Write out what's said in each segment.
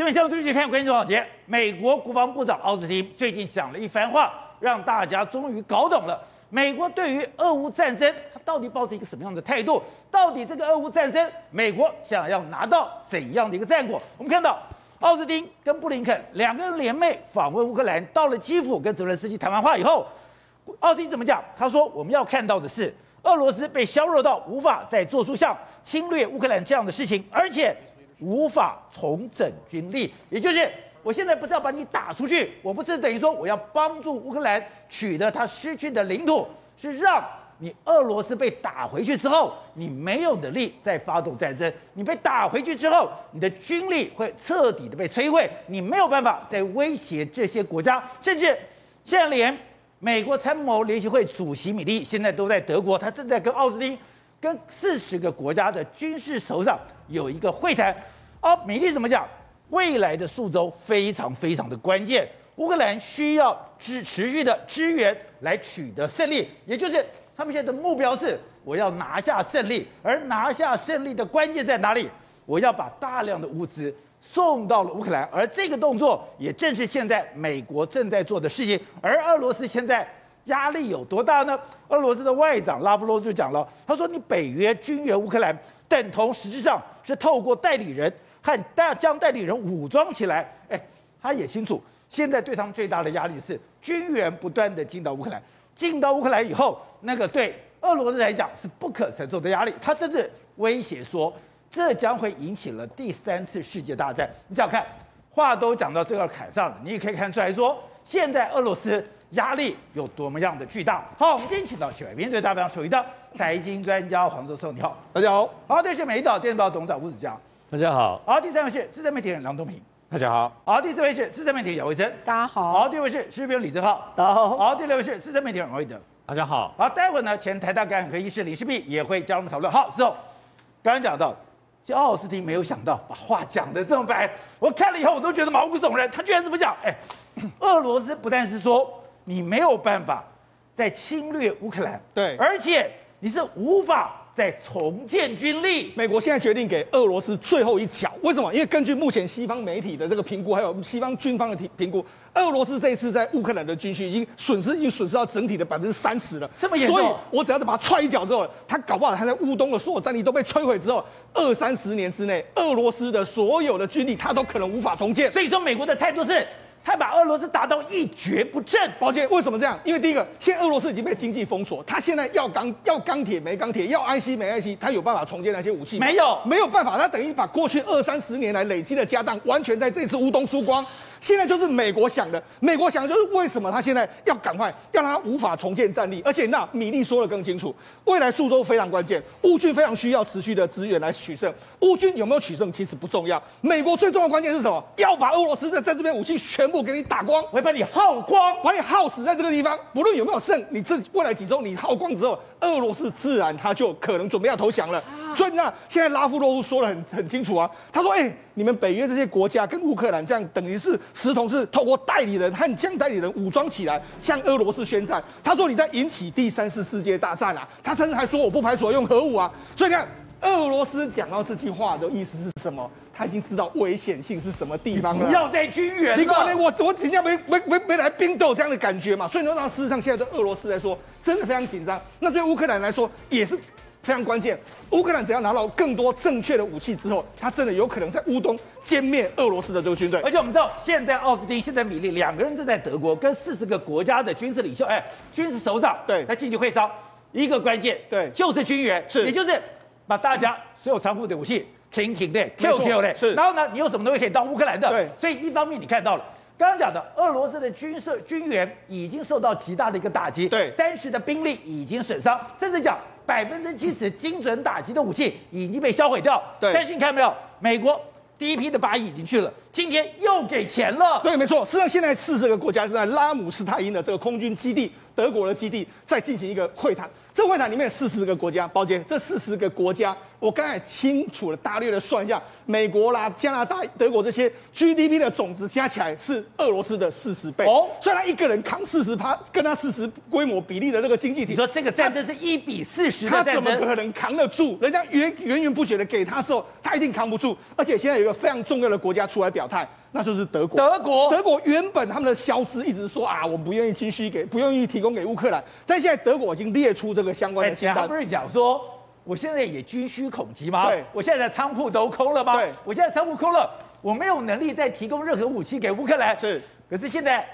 下面相对继续看关键重点，美国国防部长奥斯汀最近讲了一番话，让大家终于搞懂了美国对于俄乌战争，他到底抱着一个什么样的态度？到底这个俄乌战争，美国想要拿到怎样的一个战果？我们看到奥斯汀跟布林肯两个人联袂访问乌克兰，到了基辅跟泽连斯基谈完话以后，奥斯汀怎么讲？他说：“我们要看到的是俄罗斯被削弱到无法再做出像侵略乌克兰这样的事情，而且。”无法重整军力，也就是我现在不是要把你打出去，我不是等于说我要帮助乌克兰取得他失去的领土，是让你俄罗斯被打回去之后，你没有能力再发动战争，你被打回去之后，你的军力会彻底的被摧毁，你没有办法再威胁这些国家，甚至现在连美国参谋联席会主席米利现在都在德国，他正在跟奥斯汀。跟四十个国家的军事首长有一个会谈，哦，米利怎么讲？未来的数周非常非常的关键，乌克兰需要支持续的支援来取得胜利，也就是他们现在的目标是我要拿下胜利，而拿下胜利的关键在哪里？我要把大量的物资送到了乌克兰，而这个动作也正是现在美国正在做的事情，而俄罗斯现在。压力有多大呢？俄罗斯的外长拉夫罗夫就讲了，他说：“你北约军援乌克兰，等同实质上是透过代理人和大将代理人武装起来。”哎，他也清楚，现在对他们最大的压力是军援不断的进到乌克兰，进到乌克兰以后，那个对俄罗斯来讲是不可承受的压力。他甚至威胁说，这将会引起了第三次世界大战。你想想看，话都讲到这个坎上了，你也可以看出来说，现在俄罗斯。压力有多么样的巨大？好，我们今天请到喜来宾对大家属于的财经专家黄教授，你好，大家好。好，这是美丽岛电视报董事长吴子江，大家好。好，第三位是资深媒体人梁东平，大家好。好，第四位是资深媒体人姚维珍，大家好。好，第五位是时事评论李正浩，大家好。好，第六位是资深媒体人王伟德，大家好。好，待会儿呢，前台大感染科医师李世璧也会加入我们讨论。好，之后刚刚讲到，就奥斯汀没有想到把话讲得这么白，我看了以后我都觉得毛骨悚然，他居然这么讲。哎，俄罗斯不但是说。你没有办法再侵略乌克兰，对，而且你是无法再重建军力。美国现在决定给俄罗斯最后一脚，为什么？因为根据目前西方媒体的这个评估，还有西方军方的评评估，俄罗斯这一次在乌克兰的军需已经损失，已经损失到整体的百分之三十了。这么严重？所以我只要是把他踹一脚之后，他搞不好他在乌东的所有战力都被摧毁之后，二三十年之内，俄罗斯的所有的军力他都可能无法重建。所以说，美国的态度是。他把俄罗斯打到一蹶不振。抱歉，为什么这样？因为第一个，现在俄罗斯已经被经济封锁，他现在要钢要钢铁没钢铁，要 IC 没 IC，他有办法重建那些武器？没有，没有办法。他等于把过去二三十年来累积的家当，完全在这次乌东输光。现在就是美国想的，美国想的就是为什么他现在要赶快让他无法重建战力，而且那米利说的更清楚，未来数周非常关键，乌军非常需要持续的资源来取胜。乌军有没有取胜其实不重要，美国最重要的关键是什么？要把俄罗斯的在这边武器全部给你打光，我会把你耗光，把你耗死在这个地方。不论有没有胜，你这未来几周你耗光之后，俄罗斯自然他就可能准备要投降了。所以那现在拉夫罗夫说的很很清楚啊，他说：“哎、欸，你们北约这些国家跟乌克兰这样，等于是实同是透过代理人和将代理人武装起来，向俄罗斯宣战。他说你在引起第三次世界大战啊！他甚至还说我不排除用核武啊！所以你看，俄罗斯讲到这句话的意思是什么？他已经知道危险性是什么地方了。不要再军援了。你搞我我人家没没没没来冰斗这样的感觉嘛？所以呢，事实上现在对俄罗斯来说真的非常紧张。那对乌克兰来说也是。”非常关键，乌克兰只要拿到更多正确的武器之后，他真的有可能在乌东歼灭俄罗斯的这个军队。而且我们知道，现在奥斯汀、现在米利两个人正在德国跟四十个国家的军事领袖、哎，军事首长对，在进行会商。一个关键对，就是军援，是，也就是把大家所有仓库的武器停停的、Q Q 的，是。然后呢，你有什么东西可以到乌克兰的？对。所以一方面你看到了，刚刚讲的俄罗斯的军事军援已经受到极大的一个打击，对，三十的兵力已经损伤，甚至讲。百分之七十精准打击的武器已经被销毁掉。对，但是你看没有，美国第一批的八亿已经去了，今天又给钱了。对，没错。实际上，现在是这个国家是在拉姆斯泰因的这个空军基地。德国的基地在进行一个会谈。这会谈里面有四十个国家，宝杰，这四十个国家，我刚才清楚的大略的算一下，美国啦、加拿大、德国这些 GDP 的总值加起来是俄罗斯的四十倍哦。所以他一个人扛四十趴，跟他四十规模比例的这个经济体，你说这个战争是一比四十他怎么可能扛得住？人家源源源不绝的给他之后，他一定扛不住。而且现在有一个非常重要的国家出来表态。那就是德国。德国，德国原本他们的消资一直说啊，我们不愿意继续给，不愿意提供给乌克兰。但现在德国已经列出这个相关的清单。他不是讲说，我现在也军需恐急吗？对，我现在的仓库都空了吗？对，我现在仓库空了，我没有能力再提供任何武器给乌克兰。是，可是现在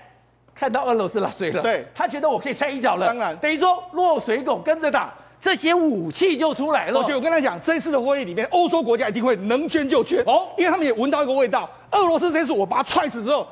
看到俄罗斯落水了，对，他觉得我可以掺一脚了。当然，等于说落水狗跟着打。这些武器就出来了。而且我跟他讲，这一次的会议里面，欧洲国家一定会能捐就捐哦，因为他们也闻到一个味道。俄罗斯这次我把他踹死之后，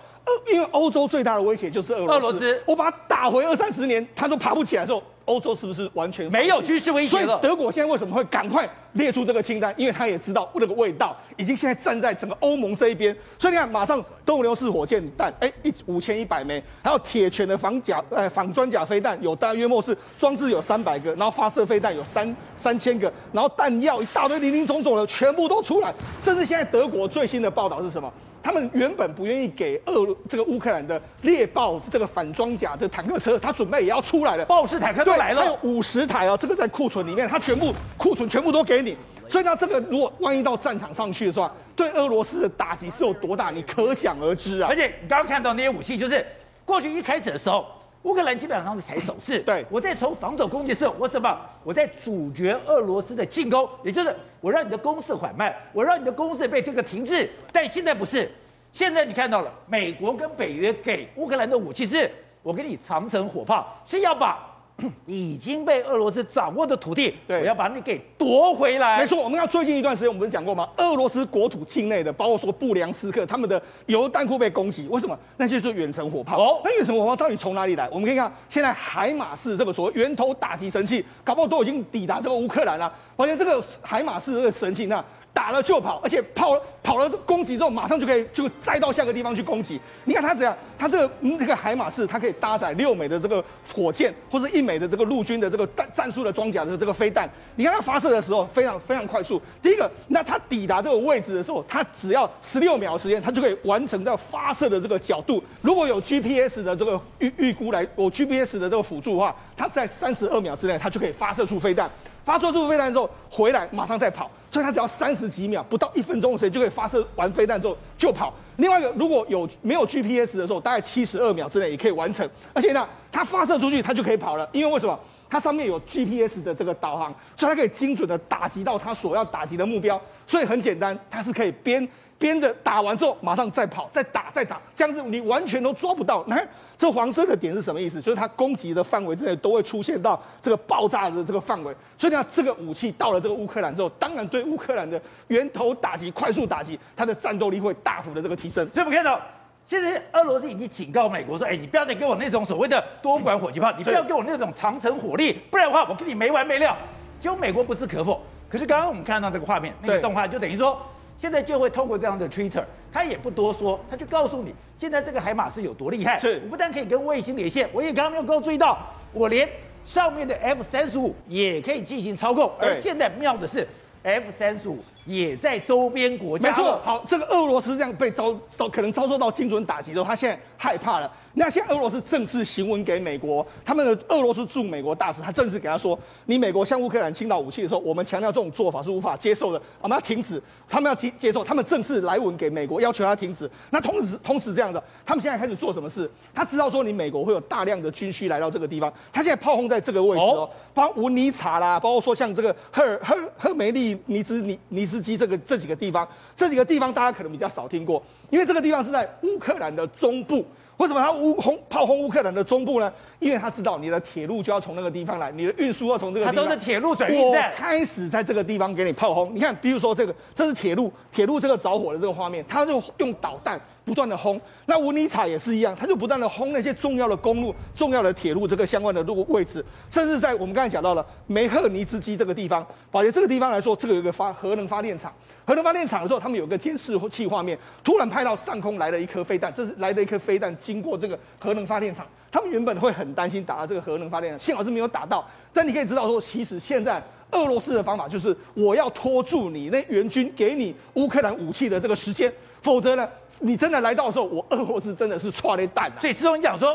因为欧洲最大的威胁就是俄罗斯。俄罗斯，我把他打回二三十年，他都爬不起来的时候。欧洲是不是完全没有军事威胁？所以德国现在为什么会赶快列出这个清单？因为他也知道那个味道已经现在站在整个欧盟这一边。所以你看，马上斗牛式火箭弹，哎，一五千一百枚，还有铁拳的防甲呃防装甲飞弹，有大约莫是装置有三百个，然后发射飞弹有三三千个，然后弹药一大堆零零总总的全部都出来。甚至现在德国最新的报道是什么？他们原本不愿意给俄这个乌克兰的猎豹这个反装甲的坦克车，他准备也要出来了。豹式坦克都来了，还有五十台啊，这个在库存里面，他全部库存全部都给你。所以呢，这个如果万一到战场上去的话，对俄罗斯的打击是有多大，你可想而知啊。而且你刚刚看到那些武器，就是过去一开始的时候，乌克兰基本上是踩手势。对，我在从防守攻击的时候，我怎么我在阻绝俄罗斯的进攻，也就是我让你的攻势缓慢，我让你的攻势被这个停滞。但现在不是。现在你看到了，美国跟北约给乌克兰的武器是，我给你长城火炮，是要把 已经被俄罗斯掌握的土地，对，我要把你给夺回来。没错，我们要最近一段时间，我们不是讲过吗？俄罗斯国土境内的，包括说布良斯克，他们的油弹库被攻击，为什么？那些就是远程火炮。哦，那远程火炮到底从哪里来？我们可以看，现在海马式这个所谓源头打击神器，搞不好都已经抵达这个乌克兰了。而且这个海马式这个神器，那。打了就跑，而且跑跑了攻击之后，马上就可以就再到下个地方去攻击。你看它怎样？它这个这个海马式，它可以搭载六枚的这个火箭，或者一枚的这个陆军的这个战战术的装甲的这个飞弹。你看它发射的时候非常非常快速。第一个，那它抵达这个位置的时候，它只要十六秒时间，它就可以完成这发射的这个角度。如果有 GPS 的这个预预估来，有 GPS 的这个辅助的话，它在三十二秒之内，它就可以发射出飞弹。发射出飞弹之后回来，马上再跑，所以它只要三十几秒，不到一分钟的时间就可以发射完飞弹之后就跑。另外一个，如果有没有 GPS 的时候，大概七十二秒之内也可以完成。而且呢，它发射出去它就可以跑了，因为为什么？它上面有 GPS 的这个导航，所以它可以精准的打击到它所要打击的目标。所以很简单，它是可以边。边的打完之后，马上再跑，再打，再打，这样子你完全都抓不到。那这黄色的点是什么意思？就是它攻击的范围之内都会出现到这个爆炸的这个范围。所以呢，这个武器到了这个乌克兰之后，当然对乌克兰的源头打击、快速打击，它的战斗力会大幅的这个提升。所以我们看到，现在俄罗斯已经警告美国说：“哎，你不要再给我那种所谓的多管火箭炮，你不要给我那种长程火力，不然的话，我跟你没完没了。”结果美国不置可否。可是刚刚我们看到这个画面，那个动画就等于说。现在就会透过这样的 Twitter，他也不多说，他就告诉你现在这个海马是有多厉害。是，我不但可以跟卫星连线，我也刚刚没有够注意到，我连上面的 F 三十五也可以进行操控。而现在妙的是，F 三十五也在周边国家。没错，好，这个俄罗斯这样被遭遭可能遭受到精准打击之后，他现在害怕了。那现在俄罗斯正式行文给美国，他们的俄罗斯驻美国大使，他正式给他说：“你美国向乌克兰倾倒武器的时候，我们强调这种做法是无法接受的，我们要停止。他们要接接受，他们正式来文给美国，要求他停止。那同时同时这样的，他们现在开始做什么事？他知道说你美国会有大量的军需来到这个地方，他现在炮轰在这个位置哦，包括文尼察啦，包括说像这个赫尔赫赫梅利尼兹尼尼斯基这个这几个地方，这几个地方大家可能比较少听过，因为这个地方是在乌克兰的中部。”为什么他乌轰炮轰乌克兰的中部呢？因为他知道你的铁路就要从那个地方来，你的运输要从这个地方。他都是铁路转运站。我开始在这个地方给你炮轰。你看，比如说这个，这是铁路，铁路这个着火的这个画面，他就用导弹不断的轰。那乌尼察也是一样，他就不断的轰那些重要的公路、重要的铁路这个相关的路位置，甚至在我们刚才讲到了梅赫尼兹基这个地方，宝杰这个地方来说，这个有一个发核能发电厂。核能发电厂的时候，他们有个监视器画面，突然拍到上空来了一颗飞弹，这是来了一颗飞弹经过这个核能发电厂，他们原本会很担心打到这个核能发电厂，幸好是没有打到。但你可以知道说，其实现在俄罗斯的方法就是，我要拖住你那援军给你乌克兰武器的这个时间，否则呢，你真的来到的时候，我俄罗斯真的是剉咧蛋。所以师兄你讲说，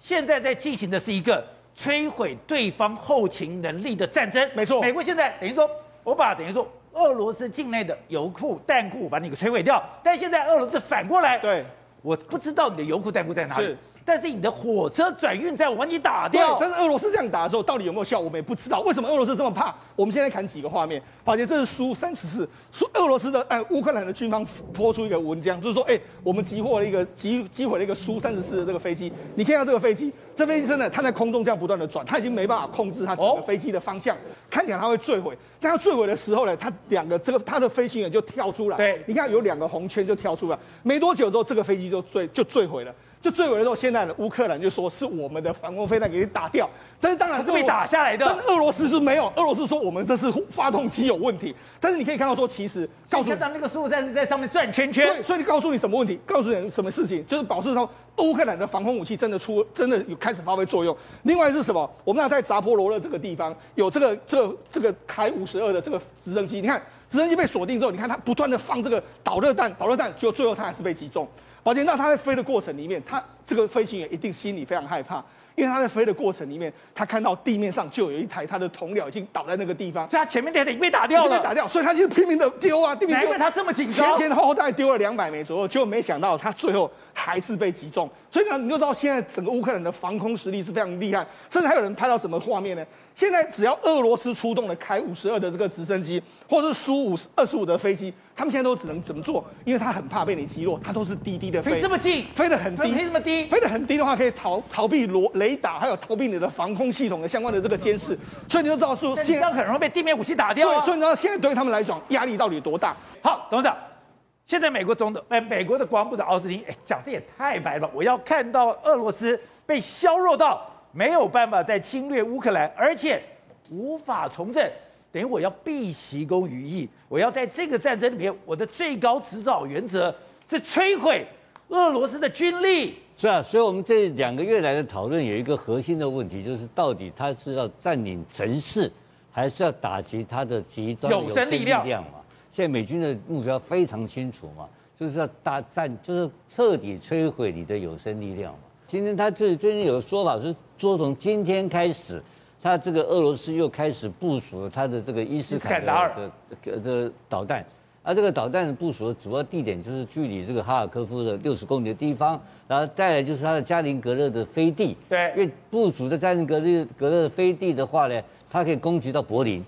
现在在进行的是一个摧毁对方后勤能力的战争。没错，美国现在等于说，我把等于说俄罗斯境内的油库、弹库把你给摧毁掉，但现在俄罗斯反过来，对，我不知道你的油库、弹库在哪里。是。但是你的火车转运站我把你打掉。对，但是俄罗斯这样打的时候，到底有没有效，我们也不知道。为什么俄罗斯这么怕？我们现在看几个画面，发现，这是苏三十四，苏俄罗斯的哎，乌克兰的军方泼出一个文章，就是说，哎，我们击获了一个击击毁了一个苏三十四的这个飞机。你看一下这个飞机，这飞机真的它在空中这样不断的转，它已经没办法控制它整个飞机的方向，哦、看起来它会坠毁。在它坠毁的时候呢，它两个这个它的飞行员就跳出来，对，你看有两个红圈就跳出来，没多久之后这个飞机就坠就坠毁了。就最尾的时候，现在的乌克兰就说是我们的防空飞弹给你打掉，但是当然是被打下来的。但是俄罗斯是没有，俄罗斯说我们这是发动机有问题。但是你可以看到说，其实告诉你，看到那个苏五三是在上面转圈圈。对，所以你告诉你什么问题？告诉你什么事情？就是表示说乌克兰的防空武器真的出，真的有开始发挥作用。另外是什么？我们那在扎波罗热这个地方有这个这个这个凯五十二的这个直升机，你看直升机被锁定之后，你看它不断的放这个导热弹，导热弹，结果最后它还是被击中。宝杰，那他在飞的过程里面，他这个飞行员一定心里非常害怕，因为他在飞的过程里面，他看到地面上就有一台他的同僚已经倒在那个地方，所以他前面那台已经被打掉了，被打掉，所以他就拼命的丢啊，拼命丢。难怪他这么紧张，前前后后大概丢了两百枚左右，结果没想到他最后还是被击中。所以呢，你就知道现在整个乌克兰的防空实力是非常厉害，甚至还有人拍到什么画面呢？现在只要俄罗斯出动了凯五十二的这个直升机，或者是苏五二十五的飞机，他们现在都只能怎么做？因为他很怕被你击落，他都是低低的飞，飞这么近，飞得很低，飞这么低，飞得很低的话，可以逃逃避罗雷达，还有逃避你的防空系统的相关的这个监视。所以你就知道说，现在很容易被地面武器打掉。对，所以你知道现在对他们来讲压力到底多大？好，董事长，现在美国总统，哎，美国的国防部长奥斯汀，哎，讲的也太白了。我要看到俄罗斯被削弱到没有办法再侵略乌克兰，而且。无法从政，等于我要避其功于义。我要在这个战争里面，我的最高指导原则是摧毁俄罗斯的军力。是啊，所以我们这两个月来的讨论有一个核心的问题，就是到底他是要占领城市，还是要打击他的集中有生力量嘛？现在美军的目标非常清楚嘛，就是要大战，就是彻底摧毁你的有生力量嘛。今天他这最近有个说法是说，从今天开始。他这个俄罗斯又开始部署了他的这个伊斯坎德尔的这个的导弹，而这个导弹部署的主要地点就是距离这个哈尔科夫的六十公里的地方，然后再来就是他的加林格勒的飞地。对，因为部署在加林格勒格勒的飞地的话呢，它可以攻击到柏林，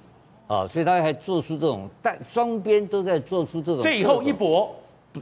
啊，所以他还做出这种，但双边都在做出这种最后一搏，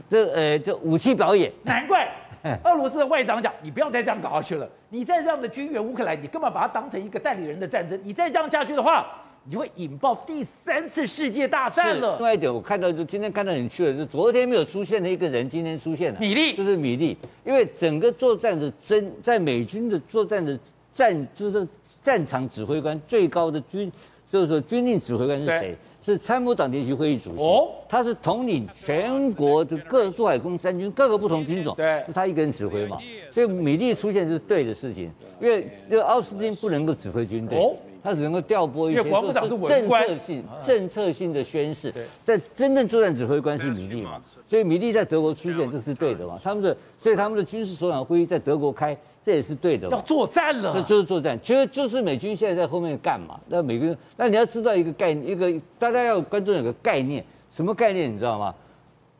这呃，这武器表演，难怪。俄罗斯的外长讲：“你不要再这样搞下去了。你再这样的军援乌克兰，你根本把它当成一个代理人的战争。你再这样下去的话，你就会引爆第三次世界大战了。”另外一点，我看到就今天看到很去了，就是昨天没有出现的一个人，今天出现了。米利就是米利，因为整个作战的真在美军的作战的战就是战场指挥官最高的军就是说军令指挥官是谁？是参谋长联席会议主席，哦，他是统领全国的各陆海空三军各个不同军种，对，是他一个人指挥嘛，所以米利出现是对的事情，因为这个奥斯汀不能够指挥军队，他只能够调拨一些政策性、政策性的宣示，但真正作战指挥官是米利嘛，所以米利在德国出现这是对的嘛，他们的所以他们的军事首长会议在德国开。这也是对的，要作战了，这就是作战。其实就是美军现在在后面干嘛？那美军，那你要知道一个概念，一个大家要关注有个概念，什么概念？你知道吗？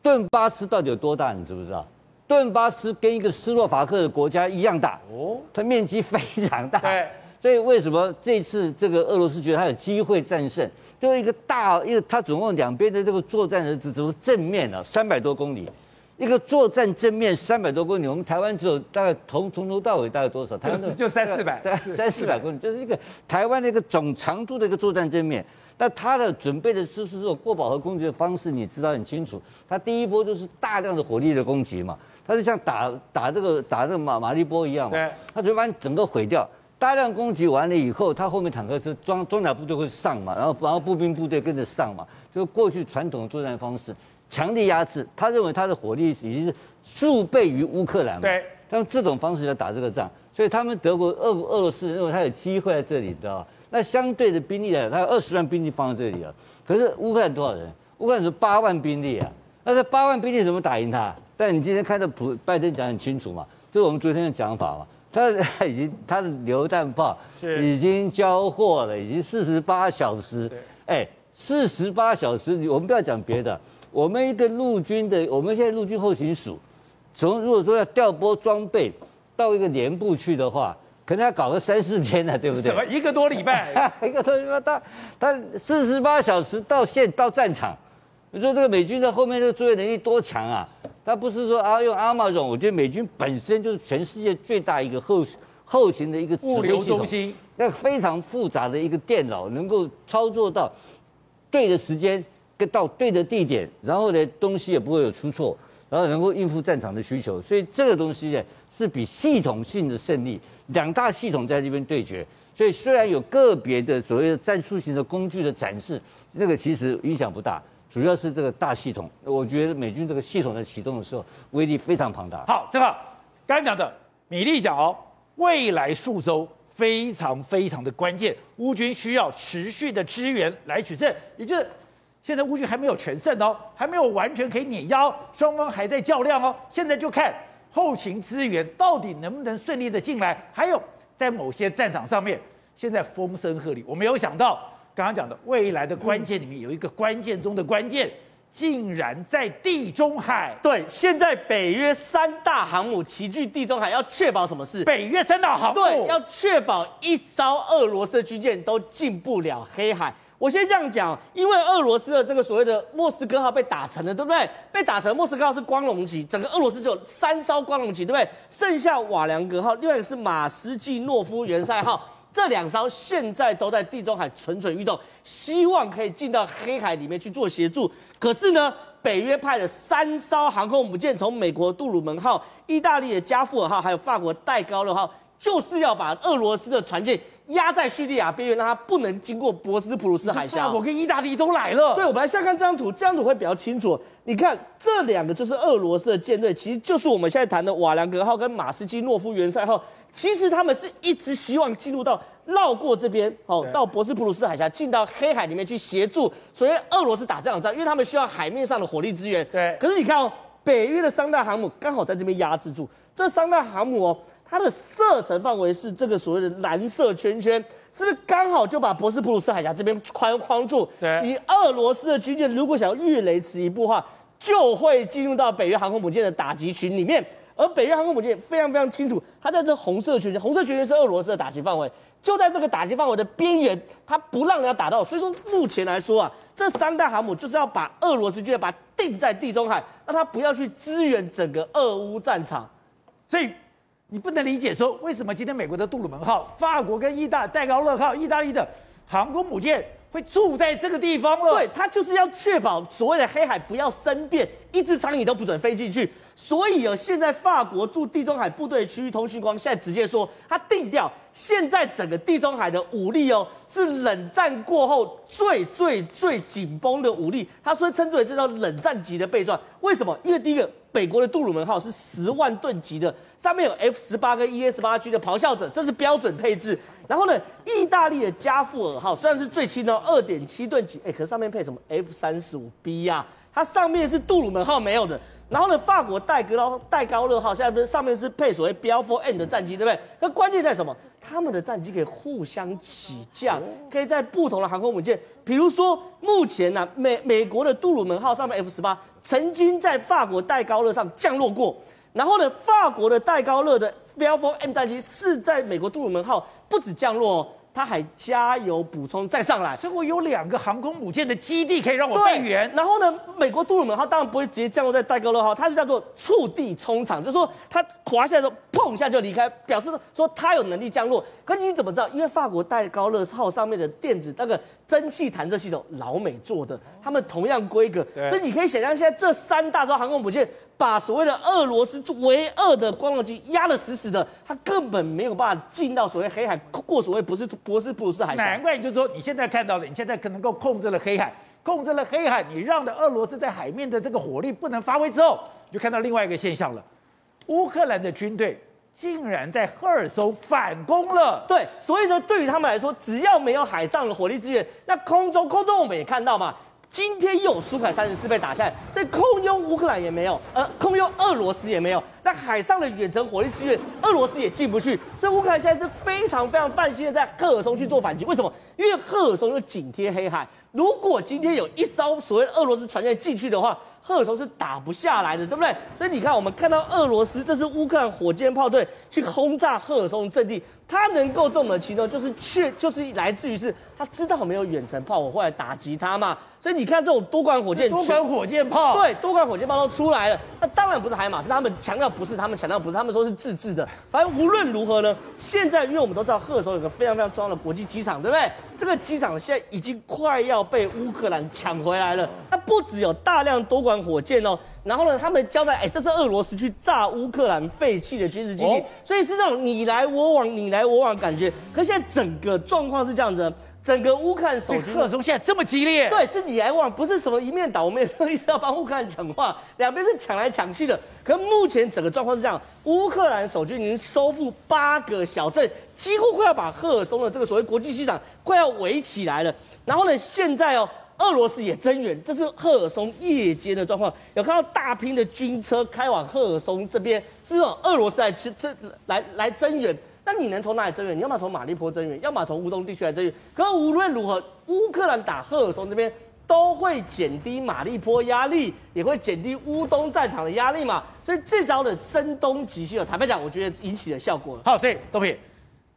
顿巴斯到底有多大？你知不知道？顿巴斯跟一个斯洛伐克的国家一样大哦，它面积非常大。对，所以为什么这次这个俄罗斯觉得他有机会战胜？就一个大，因为它总共两边的这个作战的这种正面啊，三百多公里。一个作战正面三百多公里，我们台湾只有大概从从头到尾大概多少？台湾 就三四百，对，三四百公里，就是一个台湾的一个总长度的一个作战正面。那它的准备的就是这种过饱和攻击的方式，你知道很清楚。它第一波就是大量的火力的攻击嘛，它就像打打这个打这个马马利波一样嘛，它就把你整个毁掉。大量攻击完了以后，它后面坦克车装装甲部队会上嘛，然后然后步兵部队跟着上嘛，就过去传统的作战方式。强力压制，他认为他的火力已经是数倍于乌克兰嘛？对，他用这种方式来打这个仗，所以他们德国俄俄罗斯认为他有机会在这里，知道吧？那相对的兵力呢，他有二十万兵力放在这里啊。可是乌克兰多少人？乌克兰是八万兵力啊。那这八万兵力怎么打赢他？但你今天看到普拜登讲很清楚嘛，就是我们昨天的讲法嘛，他已经他的榴弹炮已经交货了，已经四十八小时。哎，四十八小时，我们不要讲别的，我们一个陆军的，我们现在陆军后勤署，从如果说要调拨装备到一个连部去的话，可能要搞个三四天呢，对不对？怎么一个多礼拜，一个多礼拜，他他四十八小时到现到战场。你说这个美军在后面这个作业能力多强啊？他不是说啊用阿玛总，我觉得美军本身就是全世界最大一个后后勤的一个物流中心，那非常复杂的一个电脑，能够操作到对的时间跟到对的地点，然后呢东西也不会有出错，然后能够应付战场的需求。所以这个东西呢是比系统性的胜利，两大系统在这边对决。所以虽然有个别的所谓的战术型的工具的展示，那个其实影响不大。主要是这个大系统，我觉得美军这个系统在启动的时候威力非常庞大。好，正好刚才讲的米利讲哦，未来数周非常非常的关键，乌军需要持续的支援来取胜，也就是现在乌军还没有全胜哦，还没有完全可以碾压，双方还在较量哦。现在就看后勤资源到底能不能顺利的进来，还有在某些战场上面，现在风声鹤唳，我没有想到。刚刚讲的未来的关键里面有一个关键中的关键，竟然在地中海。对，现在北约三大航母齐聚地中海，要确保什么事？北约三大航母，对，要确保一艘俄罗斯的军舰都进不了黑海。我先这样讲，因为俄罗斯的这个所谓的莫斯科号被打沉了，对不对？被打沉，莫斯科号是光荣级，整个俄罗斯只有三艘光荣级，对不对？剩下瓦良格号，另外一个是马斯基诺夫元帅号。这两艘现在都在地中海蠢蠢欲动，希望可以进到黑海里面去做协助。可是呢，北约派了三艘航空母舰，从美国杜鲁门号、意大利的加富尔号，还有法国戴高乐号，就是要把俄罗斯的船舰压在叙利亚边缘，让它不能经过博斯普鲁斯海峡。法国跟意大利都来了。对，我们来先看这张图，这张图会比较清楚。你看这两个就是俄罗斯的舰队，其实就是我们现在谈的瓦良格号跟马斯基诺夫元帅号。其实他们是一直希望进入到绕过这边哦，到博斯普鲁斯海峡，进到黑海里面去协助所谓俄罗斯打这场仗，因为他们需要海面上的火力支援。对。可是你看哦，北约的三大航母刚好在这边压制住。这三大航母哦，它的射程范围是这个所谓的蓝色圈圈，是不是刚好就把博斯普鲁斯海峡这边框框住？对。你俄罗斯的军舰如果想要越雷池一步的话，就会进入到北约航空母舰的打击群里面。而北约航空母舰非常非常清楚，它在这红色圈圈，红色圈圈是俄罗斯的打击范围，就在这个打击范围的边缘，它不让人家打到。所以说，目前来说啊，这三代航母就是要把俄罗斯军舰把它定在地中海，让它不要去支援整个俄乌战场。所以你不能理解说，为什么今天美国的杜鲁门号、法国跟意大戴高乐号、意大利的航空母舰会住在这个地方了？对，它就是要确保所谓的黑海不要生变，一只苍蝇都不准飞进去。所以有现在法国驻地中海部队区域通讯官现在直接说，他定调现在整个地中海的武力哦，是冷战过后最最最紧绷的武力。他说称之为这叫冷战级的备战。为什么？因为第一个，北国的杜鲁门号是十万吨级的，上面有 F 十八跟 E S 八 G 的咆哮者，这是标准配置。然后呢，意大利的加富尔号虽然是最新的二点七吨级，哎，可是上面配什么 F 三十五 B 呀？它上面是杜鲁门号没有的。然后呢，法国戴格劳戴高乐号现在不是上面是配所谓标 4M 的战机，对不对？那关键在什么？他们的战机可以互相起降，可以在不同的航空母舰，比如说目前呢、啊，美美国的杜鲁门号上面 F 十八曾经在法国戴高乐上降落过，然后呢，法国的戴高乐的标 4M 战机是在美国杜鲁门号不止降落哦。他还加油补充再上来，所以我有两个航空母舰的基地可以让我备援。然后呢，美国杜鲁门号当然不会直接降落在戴高乐号，它是叫做触地冲场，就是说它滑下来的时候，砰一下就离开，表示说它有能力降落。可是你怎么知道？因为法国戴高乐号上面的电子那个蒸汽弹射系统老美做的，他们同样规格，所以你可以想象现在这三大艘航空母舰。把所谓的俄罗斯唯二的光荣机压得死死的，他根本没有办法进到所谓黑海，过所谓不是博斯普鲁斯海峡。难怪就是说，你现在看到的，你现在可能够控制了黑海，控制了黑海，你让的俄罗斯在海面的这个火力不能发挥之后，就看到另外一个现象了。乌克兰的军队竟然在赫尔松反攻了。对，所以呢，对于他们来说，只要没有海上的火力支援，那空中空中我们也看到嘛。今天又有苏凯三十四被打下来，所以空优乌克兰也没有，呃，空优俄罗斯也没有。那海上的远程火力支援，俄罗斯也进不去。所以乌克兰现在是非常非常放心的在赫尔松去做反击。为什么？因为赫尔松又紧贴黑海，如果今天有一艘所谓俄罗斯船舰进去的话，赫尔松是打不下来的，对不对？所以你看，我们看到俄罗斯，这是乌克兰火箭炮队去轰炸赫尔松阵地。他能够这么轻松，就是确就是来自于是他知道没有远程炮火会来打击他嘛，所以你看这种多管火箭，多管火箭炮，对，多管火箭炮都出来了。那当然不是海马是，他们强调不是，他们强调不是，他们说是自制的。反正无论如何呢，现在因为我们都知道赫尔松有个非常非常重要的国际机场，对不对？这个机场现在已经快要被乌克兰抢回来了。那不只有大量多管火箭哦。然后呢，他们交代，哎，这是俄罗斯去炸乌克兰废弃的军事基地，哦、所以是那种你来我往、你来我往的感觉。可现在整个状况是这样子，整个乌克兰守军，赫尔松现在这么激烈，对，是你来我往，不是什么一面倒，我们也没有意思要帮乌克兰讲话，两边是抢来抢去的。可目前整个状况是这样，乌克兰守军已经收复八个小镇，几乎快要把赫尔松的这个所谓国际机场快要围起来了。然后呢，现在哦。俄罗斯也增援，这是赫尔松夜间的状况。有看到大批的军车开往赫尔松这边，是这种俄罗斯来去增来来增援。那你能从哪里增援？你要么从马利坡增援，要么从乌东地区来增援。可无论如何，乌克兰打赫尔松这边都会减低马利坡压力，也会减低乌东战场的压力嘛。所以这招的声东击西，坦白讲，我觉得引起了效果了。好，所以东平，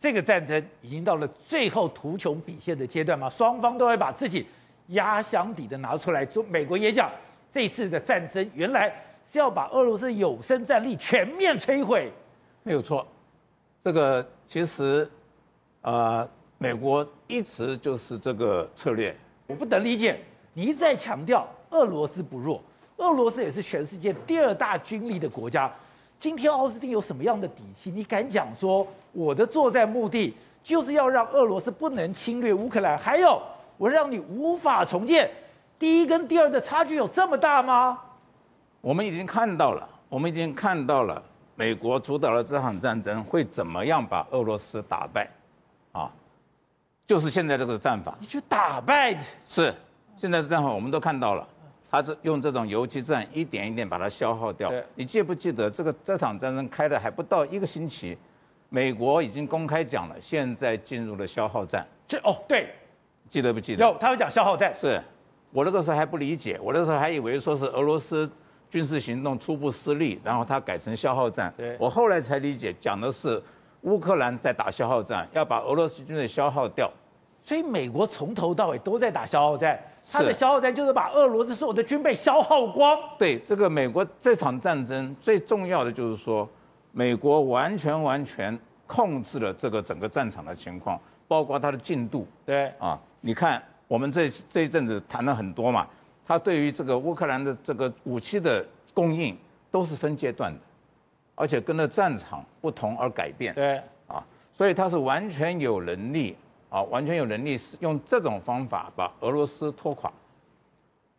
这个战争已经到了最后图穷匕见的阶段嘛，双方都会把自己。压箱底的拿出来，中美国也讲，这次的战争原来是要把俄罗斯有生战力全面摧毁，没有错。这个其实，呃，美国一直就是这个策略。我不能理解，你一再强调俄罗斯不弱，俄罗斯也是全世界第二大军力的国家。今天奥斯汀有什么样的底气？你敢讲说我的作战目的就是要让俄罗斯不能侵略乌克兰？还有？我让你无法重建，第一跟第二的差距有这么大吗？我们已经看到了，我们已经看到了美国主导了这场战争会怎么样把俄罗斯打败，啊，就是现在这个战法。你去打败？是，现在这战法我们都看到了，他是用这种游击战一点一点把它消耗掉。对你记不记得这个这场战争开的还不到一个星期，美国已经公开讲了，现在进入了消耗战。这哦，对。记得不记得？有，他会讲消耗战。是，我那个时候还不理解，我那时候还以为说是俄罗斯军事行动初步失利，然后他改成消耗战。对，我后来才理解，讲的是乌克兰在打消耗战，要把俄罗斯军队消耗掉。所以美国从头到尾都在打消耗战，他的消耗战就是把俄罗斯所有的军备消耗光。对，这个美国这场战争最重要的就是说，美国完全完全控制了这个整个战场的情况，包括它的进度。对，啊。你看，我们这这一阵子谈了很多嘛，他对于这个乌克兰的这个武器的供应都是分阶段的，而且跟着战场不同而改变。对，啊，所以他是完全有能力啊，完全有能力用这种方法把俄罗斯拖垮。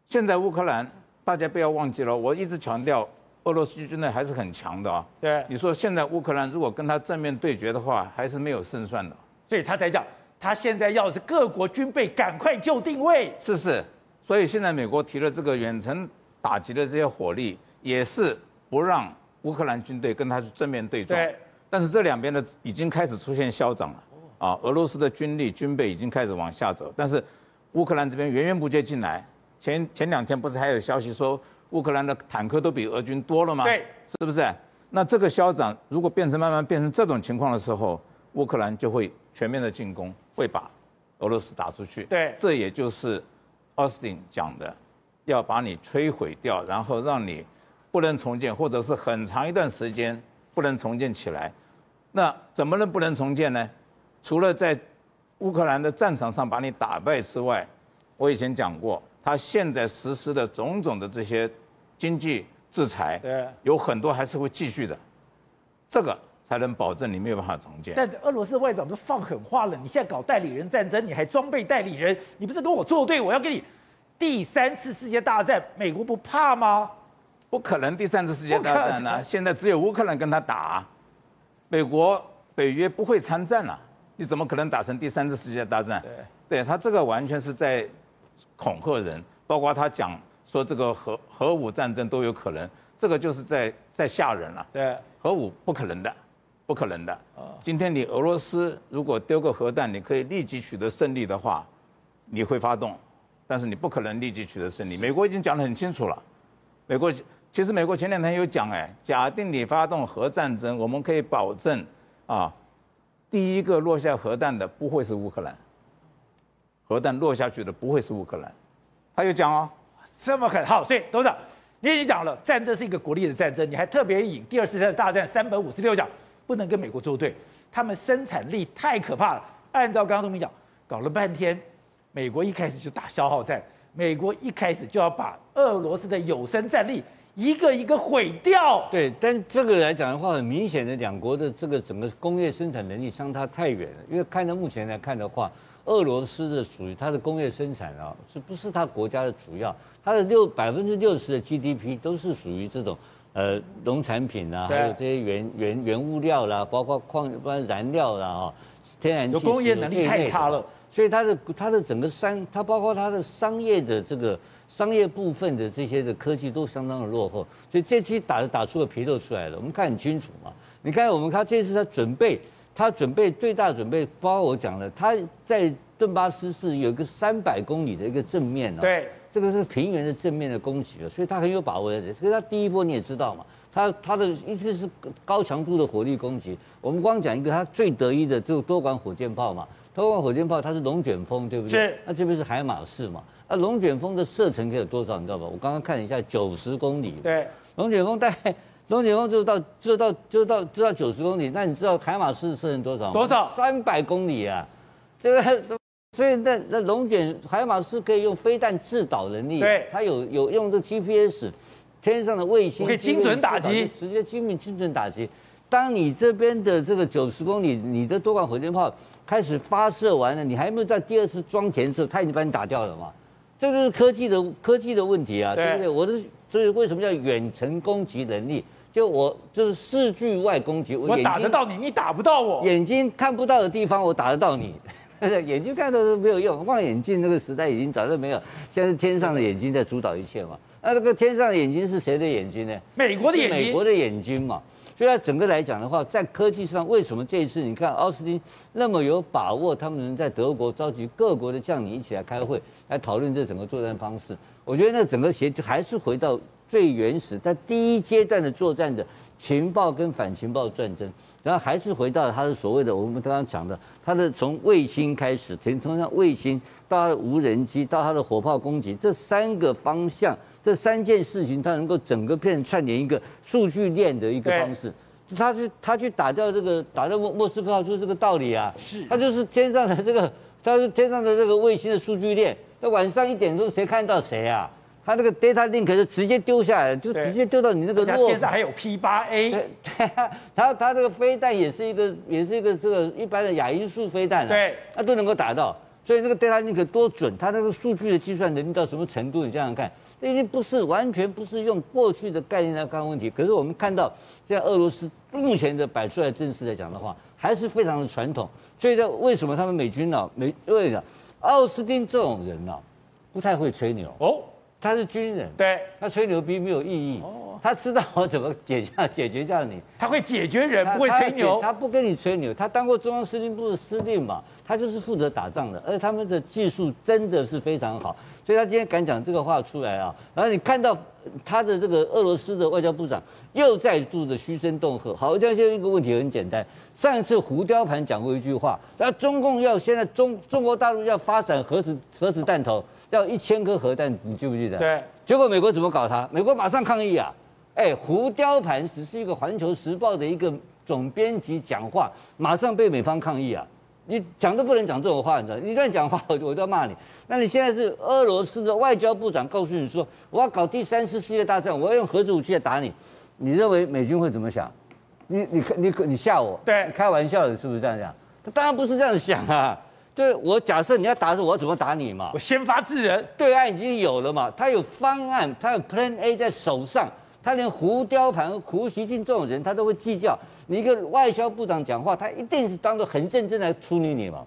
现在乌克兰，大家不要忘记了，我一直强调，俄罗斯军队还是很强的啊。对，你说现在乌克兰如果跟他正面对决的话，还是没有胜算的。所以他才讲。他现在要的是各国军备赶快就定位，是是，所以现在美国提了这个远程打击的这些火力，也是不让乌克兰军队跟他去正面对撞。对，但是这两边的已经开始出现消长了，啊，俄罗斯的军力军备已经开始往下走，但是乌克兰这边源源不绝进来。前前两天不是还有消息说乌克兰的坦克都比俄军多了吗？对，是不是？那这个消长如果变成慢慢变成这种情况的时候，乌克兰就会全面的进攻。会把俄罗斯打出去，对，这也就是奥斯汀讲的，要把你摧毁掉，然后让你不能重建，或者是很长一段时间不能重建起来。那怎么能不能重建呢？除了在乌克兰的战场上把你打败之外，我以前讲过，他现在实施的种种的这些经济制裁，对，有很多还是会继续的。这个。才能保证你没有办法重建。但是俄罗斯外长都放狠话了，你现在搞代理人战争，你还装备代理人，你不是跟我作对？我要跟你第三次世界大战，美国不怕吗？不可能第三次世界大战呢。现在只有乌克兰跟他打，美国北约不会参战了，你怎么可能打成第三次世界大战？对，对他这个完全是在恐吓人，包括他讲说这个核核武战争都有可能，这个就是在在吓人了。对，核武不可能的。不可能的。今天你俄罗斯如果丢个核弹，你可以立即取得胜利的话，你会发动，但是你不可能立即取得胜利。美国已经讲得很清楚了。美国其实美国前两天有讲，哎，假定你发动核战争，我们可以保证啊，第一个落下核弹的不会是乌克兰，核弹落下去的不会是乌克兰。他有讲哦，这么狠。好，所以董事长，你已经讲了，战争是一个国力的战争，你还特别引第二次世界大战三本五十六讲。不能跟美国作对，他们生产力太可怕了。按照刚刚东明讲，搞了半天，美国一开始就打消耗战，美国一开始就要把俄罗斯的有生战力一个一个毁掉。对，但这个来讲的话，很明显的，两国的这个整个工业生产能力相差太远了。因为看到目前来看的话，俄罗斯的属于它的工业生产啊，是不是它国家的主要？它的六百分之六十的 GDP 都是属于这种。呃，农产品啊，还有这些原原原物料啦，包括矿、不然燃料啦，哈，天然气。工业能力太差了，所以它的它的整个商，它包括它的商业的这个商业部分的这些的科技都相当的落后，所以这期打打出个纰漏出来了，我们看很清楚嘛。你看我们看这次他准备，他准备最大准备，包括我讲了，他在顿巴斯是有一个三百公里的一个正面啊。对。这个是平原的正面的攻击了，所以他很有把握的。所以他第一波你也知道嘛，他他的意思是高强度的火力攻击。我们光讲一个，他最得意的这个多管火箭炮嘛，多管火箭炮它是龙卷风，对不对？是。那这边是海马式嘛？那龙卷风的射程可以有多少？你知道吧？我刚刚看了一下，九十公里。对。龙卷风大概 龙卷风就到就到就到就到九十公里，那你知道海马式射程多少吗？多少？三百公里啊，对不对？所以那那龙卷海马斯可以用飞弹制导能力，对，它有有用这 GPS，天上的卫星可以精准打击，直接精准精准打击。当你这边的这个九十公里，你的多管火箭炮开始发射完了，你还没有在第二次装填的时候，它已经把你打掉了嘛？这就是科技的科技的问题啊，对，对不对？我的所以为什么叫远程攻击能力？就我就是视距外攻击，我打得到你，你打不到我，眼睛看不到的地方我打得到你。眼睛看到都没有用，望远镜那个时代已经早就没有，现在是天上的眼睛在主导一切嘛。那这个天上的眼睛是谁的眼睛呢？美国的眼睛。美国的眼睛嘛。所以它整个来讲的话，在科技上，为什么这一次你看奥斯汀那么有把握，他们能在德国召集各国的将领一起来开会，来讨论这整个作战方式？我觉得那整个协就还是回到最原始，在第一阶段的作战的情报跟反情报战争。然后还是回到他的所谓的我们刚刚讲的，他的从卫星开始，从从像卫星到他的无人机，到他的火炮攻击，这三个方向，这三件事情，他能够整个片串联一个数据链的一个方式。他是他去打掉这个打掉莫莫斯科号，就是这个道理啊。是。他就是天上的这个，他是天上的这个卫星的数据链。那晚上一点钟谁看到谁啊？他那个 data link 是直接丢下来，就直接丢到你那个落。现在还有 P 八 A。对，他他这个飞弹也是一个，也是一个这个一般的亚音速飞弹。对，他都能够打到，所以这个 data link 多准，它那个数据的计算能力到什么程度？你想想看，这已经不是完全不是用过去的概念来看问题。可是我们看到，现在俄罗斯目前的摆出来阵势来讲的话，还是非常的传统。所以，在为什么他们美军呢？美因为奥斯汀这种人呢，不太会吹牛哦。他是军人，对，他吹牛逼没有意义。哦，他知道我怎么解决 解决掉你，他会解决人，不会吹牛。他不跟你吹牛，他当过中央司令部的司令嘛，他就是负责打仗的，而且他们的技术真的是非常好，所以他今天敢讲这个话出来啊。然后你看到他的这个俄罗斯的外交部长又再度的嘘声恫吓。好，这就一个问题很简单，上一次胡雕盘讲过一句话，那中共要现在中中国大陆要发展核子核子弹头。要一千颗核弹，你记不记得？对。结果美国怎么搞他？美国马上抗议啊！哎，胡雕盘只是一个《环球时报》的一个总编辑讲话，马上被美方抗议啊！你讲都不能讲这种话，你知道？你这样讲话，我就我都要骂你。那你现在是俄罗斯的外交部长，告诉你说我要搞第三次世界大战，我要用核子武器来打你，你认为美军会怎么想？你你你你吓我？对，你开玩笑的，是不是这样讲？他当然不是这样想啊！对，我假设你要打死我，我怎么打你嘛？我先发制人，对岸已经有了嘛，他有方案，他有 Plan A 在手上，他连胡雕盘、胡锡进这种人，他都会计较。你一个外交部长讲话，他一定是当做很认真来处理你嘛。